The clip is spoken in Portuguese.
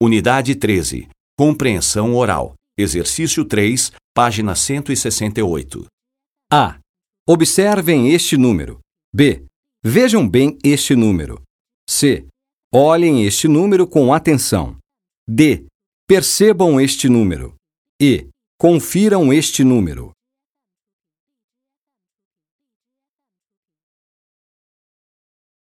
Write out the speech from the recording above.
Unidade 13. Compreensão oral. Exercício 3, página 168. A. Observem este número. B. Vejam bem este número. C. Olhem este número com atenção. D. Percebam este número. E. Confiram este número.